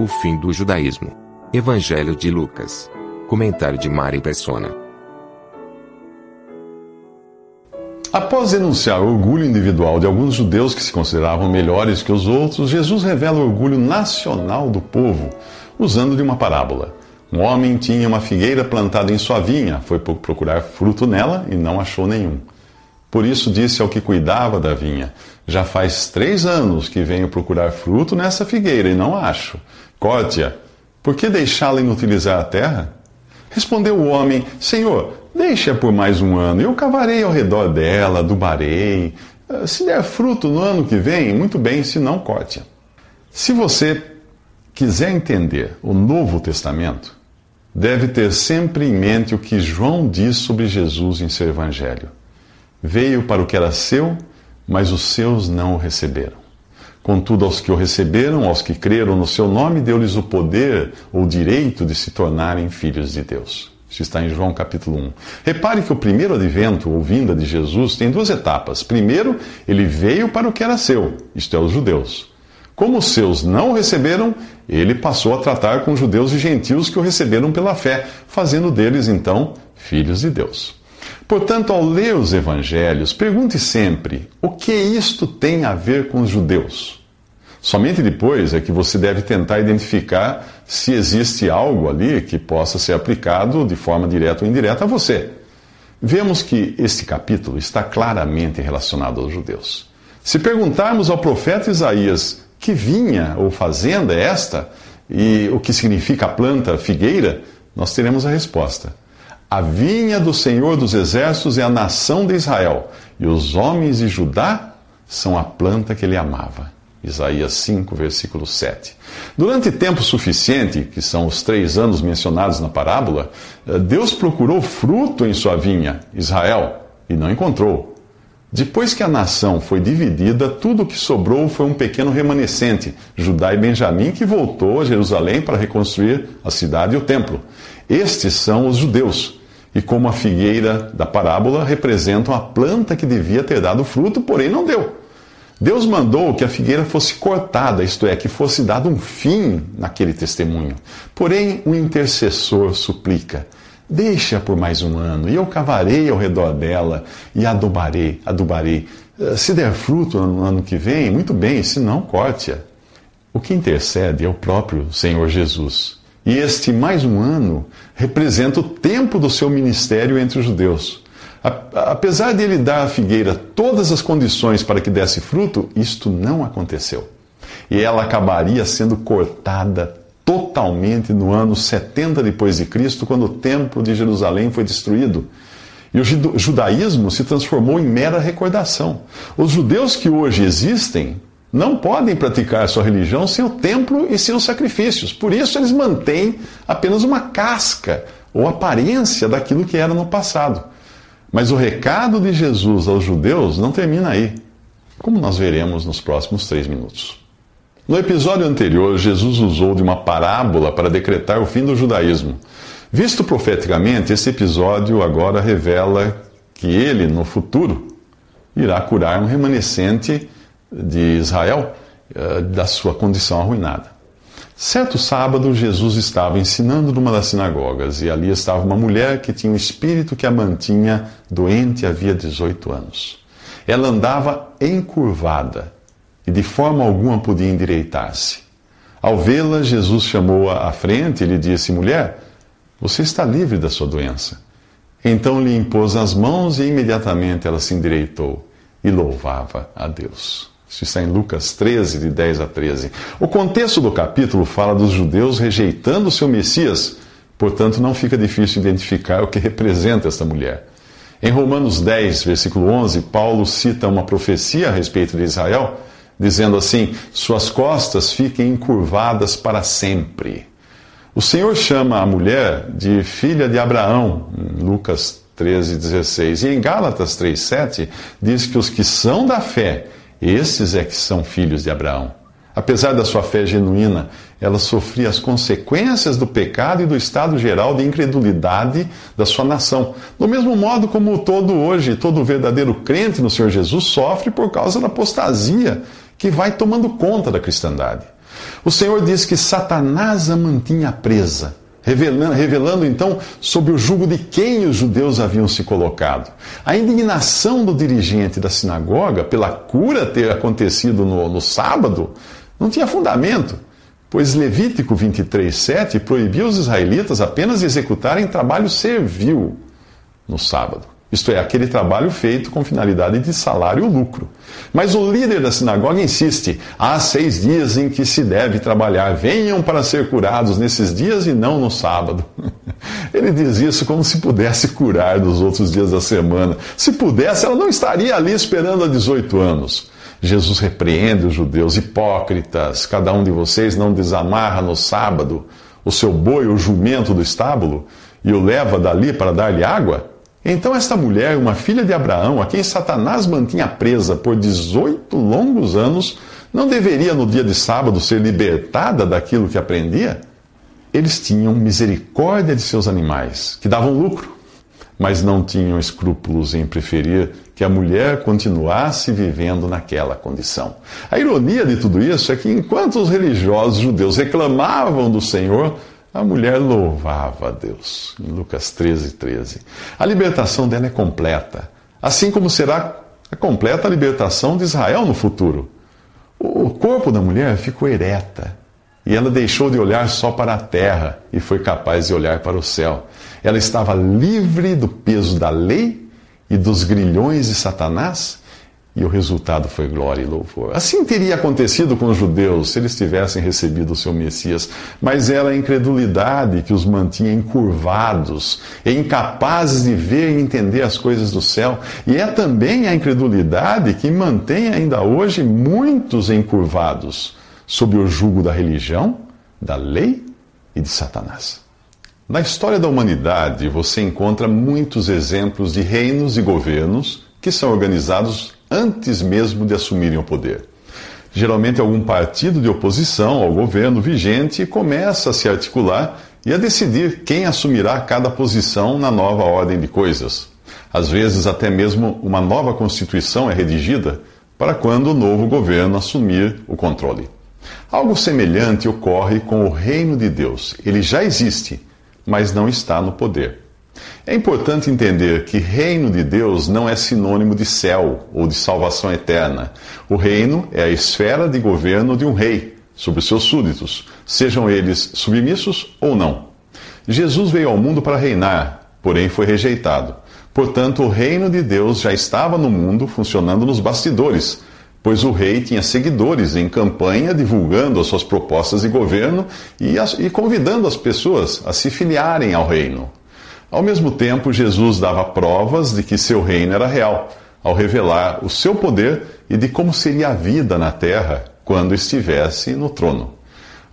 O fim do judaísmo. Evangelho de Lucas. Comentário de Mari Persona. Após denunciar o orgulho individual de alguns judeus que se consideravam melhores que os outros, Jesus revela o orgulho nacional do povo, usando de uma parábola. Um homem tinha uma figueira plantada em sua vinha, foi procurar fruto nela e não achou nenhum. Por isso disse ao que cuidava da vinha: Já faz três anos que venho procurar fruto nessa figueira e não acho. Corte-a. Por que deixá-la inutilizar a terra? Respondeu o homem: Senhor, deixe-a por mais um ano, eu cavarei ao redor dela, adubarei. Se der fruto no ano que vem, muito bem, se não, corte-a. Se você quiser entender o Novo Testamento, deve ter sempre em mente o que João diz sobre Jesus em seu Evangelho. Veio para o que era seu, mas os seus não o receberam. Contudo, aos que o receberam, aos que creram no seu nome, deu-lhes o poder ou direito de se tornarem filhos de Deus. Isso está em João capítulo 1. Repare que o primeiro advento ou vinda de Jesus tem duas etapas. Primeiro, ele veio para o que era seu, isto é, os judeus. Como os seus não o receberam, ele passou a tratar com judeus e gentios que o receberam pela fé, fazendo deles, então, filhos de Deus. Portanto, ao ler os evangelhos, pergunte sempre: o que isto tem a ver com os judeus? Somente depois é que você deve tentar identificar se existe algo ali que possa ser aplicado de forma direta ou indireta a você. Vemos que este capítulo está claramente relacionado aos judeus. Se perguntarmos ao profeta Isaías que vinha ou fazenda é esta e o que significa a planta figueira, nós teremos a resposta. A vinha do Senhor dos Exércitos é a nação de Israel, e os homens de Judá são a planta que ele amava. Isaías 5, versículo 7. Durante tempo suficiente, que são os três anos mencionados na parábola, eh, Deus procurou fruto em sua vinha, Israel, e não encontrou. Depois que a nação foi dividida, tudo o que sobrou foi um pequeno remanescente, Judá e Benjamim, que voltou a Jerusalém para reconstruir a cidade e o templo. Estes são os judeus, e como a figueira da parábola, representam a planta que devia ter dado fruto, porém não deu. Deus mandou que a figueira fosse cortada, isto é, que fosse dado um fim naquele testemunho. Porém, o intercessor suplica: Deixa por mais um ano, e eu cavarei ao redor dela e adubarei, adubarei. Eh, se der fruto no ano que vem, muito bem, se não, corte-a. O que intercede é o próprio Senhor Jesus. E este mais um ano representa o tempo do seu ministério entre os judeus. Apesar de ele dar à figueira todas as condições para que desse fruto, isto não aconteceu. E ela acabaria sendo cortada totalmente no ano 70 depois de Cristo, quando o templo de Jerusalém foi destruído. E o judaísmo se transformou em mera recordação. Os judeus que hoje existem não podem praticar sua religião sem o templo e sem os sacrifícios. Por isso eles mantêm apenas uma casca ou aparência daquilo que era no passado. Mas o recado de Jesus aos judeus não termina aí, como nós veremos nos próximos três minutos. No episódio anterior, Jesus usou de uma parábola para decretar o fim do judaísmo. Visto profeticamente, esse episódio agora revela que ele, no futuro, irá curar um remanescente de Israel eh, da sua condição arruinada. Certo sábado, Jesus estava ensinando numa das sinagogas e ali estava uma mulher que tinha um espírito que a mantinha doente havia 18 anos. Ela andava encurvada e de forma alguma podia endireitar-se. Ao vê-la, Jesus chamou-a à frente e lhe disse: Mulher, você está livre da sua doença. Então lhe impôs as mãos e imediatamente ela se endireitou e louvava a Deus. Isso está em Lucas 13, de 10 a 13. O contexto do capítulo fala dos judeus rejeitando o seu Messias, portanto, não fica difícil identificar o que representa esta mulher. Em Romanos 10, versículo 11, Paulo cita uma profecia a respeito de Israel, dizendo assim: Suas costas fiquem encurvadas para sempre. O Senhor chama a mulher de filha de Abraão, Lucas 13, 16. E em Gálatas 3, 7, diz que os que são da fé, esses é que são filhos de Abraão. Apesar da sua fé genuína, ela sofria as consequências do pecado e do estado geral de incredulidade da sua nação. Do mesmo modo como todo hoje, todo verdadeiro crente no Senhor Jesus sofre por causa da apostasia que vai tomando conta da cristandade. O Senhor diz que Satanás a mantinha presa, revelando, revelando então sobre o jugo de quem os judeus haviam se colocado. A indignação do dirigente da sinagoga pela cura ter acontecido no, no sábado não tinha fundamento, pois Levítico 23:7 proibia os israelitas apenas de executarem trabalho servil no sábado. Isto é, aquele trabalho feito com finalidade de salário ou lucro. Mas o líder da sinagoga insiste: há seis dias em que se deve trabalhar, venham para ser curados nesses dias e não no sábado. Ele diz isso como se pudesse curar dos outros dias da semana. Se pudesse, ela não estaria ali esperando há 18 anos. Jesus repreende os judeus hipócritas. Cada um de vocês não desamarra no sábado o seu boi ou jumento do estábulo e o leva dali para dar-lhe água? Então, esta mulher, uma filha de Abraão, a quem Satanás mantinha presa por 18 longos anos, não deveria no dia de sábado ser libertada daquilo que aprendia? Eles tinham misericórdia de seus animais, que davam lucro, mas não tinham escrúpulos em preferir que a mulher continuasse vivendo naquela condição. A ironia de tudo isso é que enquanto os religiosos judeus reclamavam do Senhor, a mulher louvava a Deus. Em Lucas 13, 13. A libertação dela é completa, assim como será a completa libertação de Israel no futuro. O corpo da mulher ficou ereta e ela deixou de olhar só para a terra e foi capaz de olhar para o céu. Ela estava livre do peso da lei e dos grilhões de Satanás, e o resultado foi glória e louvor. Assim teria acontecido com os judeus se eles tivessem recebido o seu Messias, mas era a incredulidade que os mantinha encurvados e incapazes de ver e entender as coisas do céu. E é também a incredulidade que mantém ainda hoje muitos encurvados sob o jugo da religião, da lei e de Satanás. Na história da humanidade, você encontra muitos exemplos de reinos e governos que são organizados antes mesmo de assumirem o poder. Geralmente, algum partido de oposição ao governo vigente começa a se articular e a decidir quem assumirá cada posição na nova ordem de coisas. Às vezes, até mesmo uma nova Constituição é redigida para quando o novo governo assumir o controle. Algo semelhante ocorre com o reino de Deus. Ele já existe mas não está no poder. É importante entender que reino de Deus não é sinônimo de céu ou de salvação eterna. O reino é a esfera de governo de um rei sobre seus súditos, sejam eles submissos ou não. Jesus veio ao mundo para reinar, porém foi rejeitado. Portanto, o reino de Deus já estava no mundo, funcionando nos bastidores pois o rei tinha seguidores em campanha divulgando as suas propostas de governo e, e convidando as pessoas a se filiarem ao reino. Ao mesmo tempo, Jesus dava provas de que seu reino era real, ao revelar o seu poder e de como seria a vida na terra quando estivesse no trono.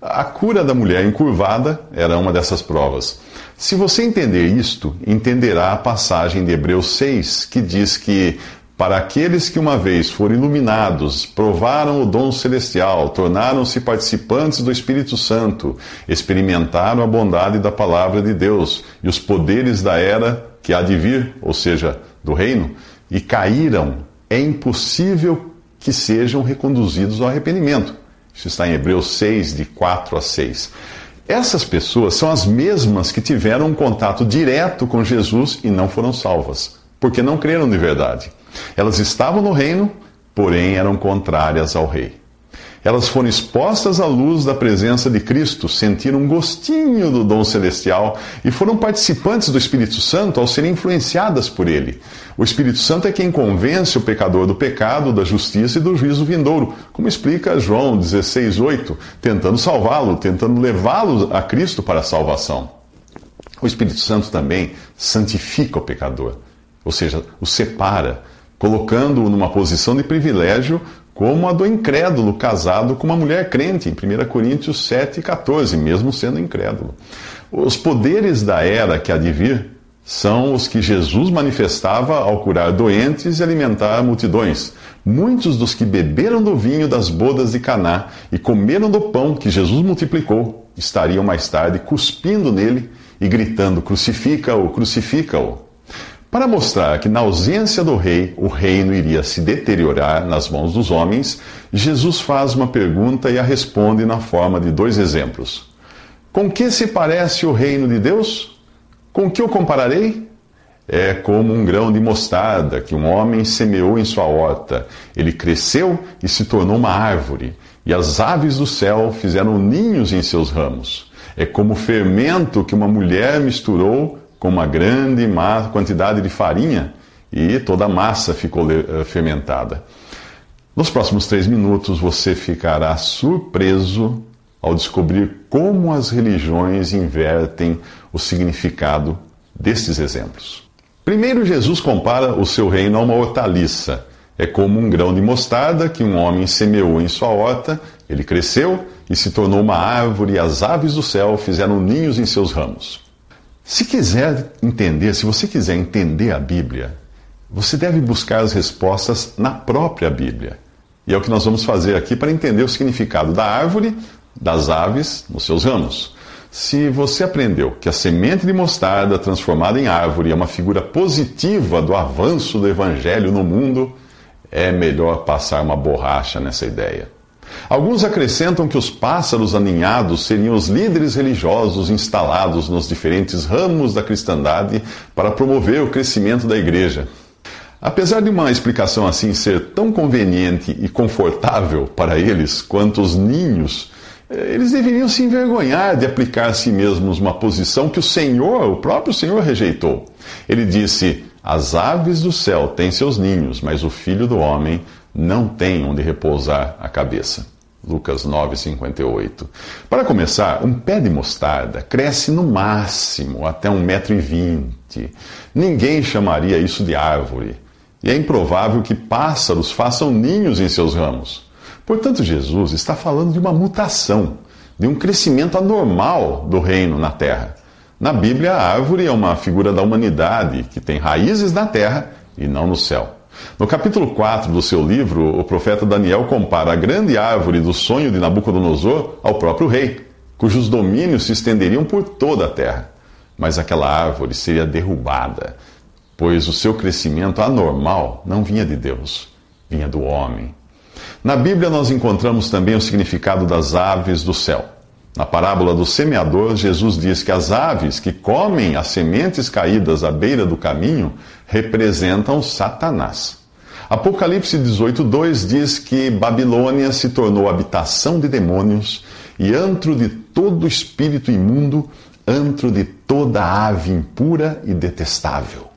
A cura da mulher encurvada era uma dessas provas. Se você entender isto, entenderá a passagem de Hebreus 6, que diz que para aqueles que uma vez foram iluminados, provaram o dom celestial, tornaram-se participantes do Espírito Santo, experimentaram a bondade da palavra de Deus e os poderes da era que há de vir, ou seja, do reino, e caíram, é impossível que sejam reconduzidos ao arrependimento. Isso está em Hebreus 6, de 4 a 6. Essas pessoas são as mesmas que tiveram um contato direto com Jesus e não foram salvas, porque não creram de verdade. Elas estavam no reino, porém eram contrárias ao rei. Elas foram expostas à luz da presença de Cristo, sentiram um gostinho do dom celestial e foram participantes do Espírito Santo ao serem influenciadas por ele. O Espírito Santo é quem convence o pecador do pecado, da justiça e do juízo vindouro, como explica João 16,8, tentando salvá-lo, tentando levá-lo a Cristo para a salvação. O Espírito Santo também santifica o pecador ou seja, o separa, colocando-o numa posição de privilégio como a do incrédulo casado com uma mulher crente, em 1 Coríntios 7, 14, mesmo sendo incrédulo. Os poderes da era que há de vir são os que Jesus manifestava ao curar doentes e alimentar multidões. Muitos dos que beberam do vinho das bodas de Caná e comeram do pão que Jesus multiplicou estariam mais tarde cuspindo nele e gritando: Crucifica-o, crucifica-o. Para mostrar que na ausência do rei, o reino iria se deteriorar nas mãos dos homens, Jesus faz uma pergunta e a responde na forma de dois exemplos. Com que se parece o reino de Deus? Com que o compararei? É como um grão de mostarda que um homem semeou em sua horta. Ele cresceu e se tornou uma árvore, e as aves do céu fizeram ninhos em seus ramos. É como fermento que uma mulher misturou com uma grande quantidade de farinha e toda a massa ficou eh, fermentada. Nos próximos três minutos você ficará surpreso ao descobrir como as religiões invertem o significado destes exemplos. Primeiro, Jesus compara o seu reino a uma hortaliça. É como um grão de mostarda que um homem semeou em sua horta, ele cresceu e se tornou uma árvore, e as aves do céu fizeram ninhos em seus ramos. Se quiser entender, se você quiser entender a Bíblia, você deve buscar as respostas na própria Bíblia. E é o que nós vamos fazer aqui para entender o significado da árvore, das aves, nos seus ramos. Se você aprendeu que a semente de mostarda transformada em árvore é uma figura positiva do avanço do evangelho no mundo, é melhor passar uma borracha nessa ideia. Alguns acrescentam que os pássaros aninhados seriam os líderes religiosos instalados nos diferentes ramos da cristandade para promover o crescimento da igreja. Apesar de uma explicação assim ser tão conveniente e confortável para eles quanto os ninhos, eh, eles deveriam se envergonhar de aplicar a si mesmos uma posição que o Senhor, o próprio Senhor, rejeitou. Ele disse: As aves do céu têm seus ninhos, mas o filho do homem não tem onde repousar a cabeça. Lucas 9,58. Para começar, um pé de mostarda cresce no máximo até 1,20m. Ninguém chamaria isso de árvore. E é improvável que pássaros façam ninhos em seus ramos. Portanto, Jesus está falando de uma mutação, de um crescimento anormal do reino na terra. Na Bíblia, a árvore é uma figura da humanidade que tem raízes na terra e não no céu. No capítulo 4 do seu livro, o profeta Daniel compara a grande árvore do sonho de Nabucodonosor ao próprio rei, cujos domínios se estenderiam por toda a terra. Mas aquela árvore seria derrubada, pois o seu crescimento anormal não vinha de Deus, vinha do homem. Na Bíblia, nós encontramos também o significado das aves do céu. Na parábola do semeador, Jesus diz que as aves que comem as sementes caídas à beira do caminho representam Satanás. Apocalipse 18:2 diz que Babilônia se tornou habitação de demônios e antro de todo espírito imundo, antro de toda ave impura e detestável.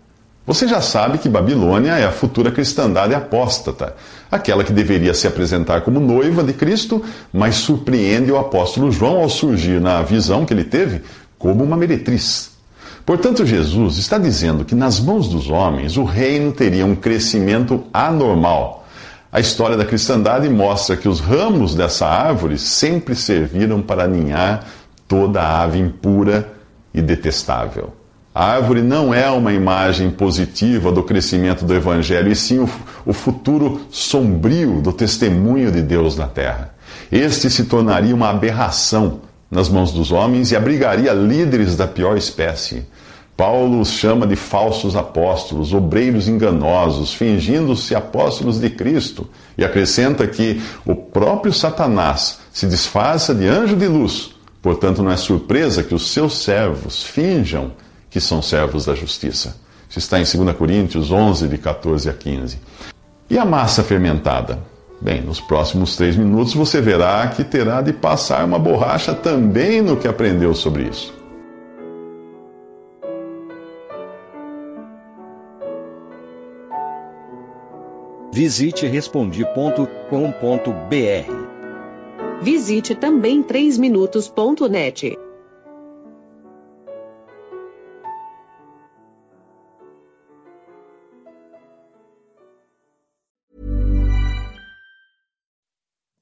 Você já sabe que Babilônia é a futura cristandade apóstata, aquela que deveria se apresentar como noiva de Cristo, mas surpreende o apóstolo João ao surgir na visão que ele teve como uma meretriz. Portanto, Jesus está dizendo que nas mãos dos homens o reino teria um crescimento anormal. A história da cristandade mostra que os ramos dessa árvore sempre serviram para aninhar toda a ave impura e detestável. A árvore não é uma imagem positiva do crescimento do Evangelho, e sim o, o futuro sombrio do testemunho de Deus na terra. Este se tornaria uma aberração nas mãos dos homens e abrigaria líderes da pior espécie. Paulo os chama de falsos apóstolos, obreiros enganosos, fingindo-se apóstolos de Cristo, e acrescenta que o próprio Satanás se disfarça de anjo de luz. Portanto, não é surpresa que os seus servos finjam que são servos da justiça. Isso está em 2 Coríntios 11, de 14 a 15. E a massa fermentada? Bem, nos próximos três minutos você verá que terá de passar uma borracha também no que aprendeu sobre isso. Visite respondi.com.br. Visite também 3minutos.net.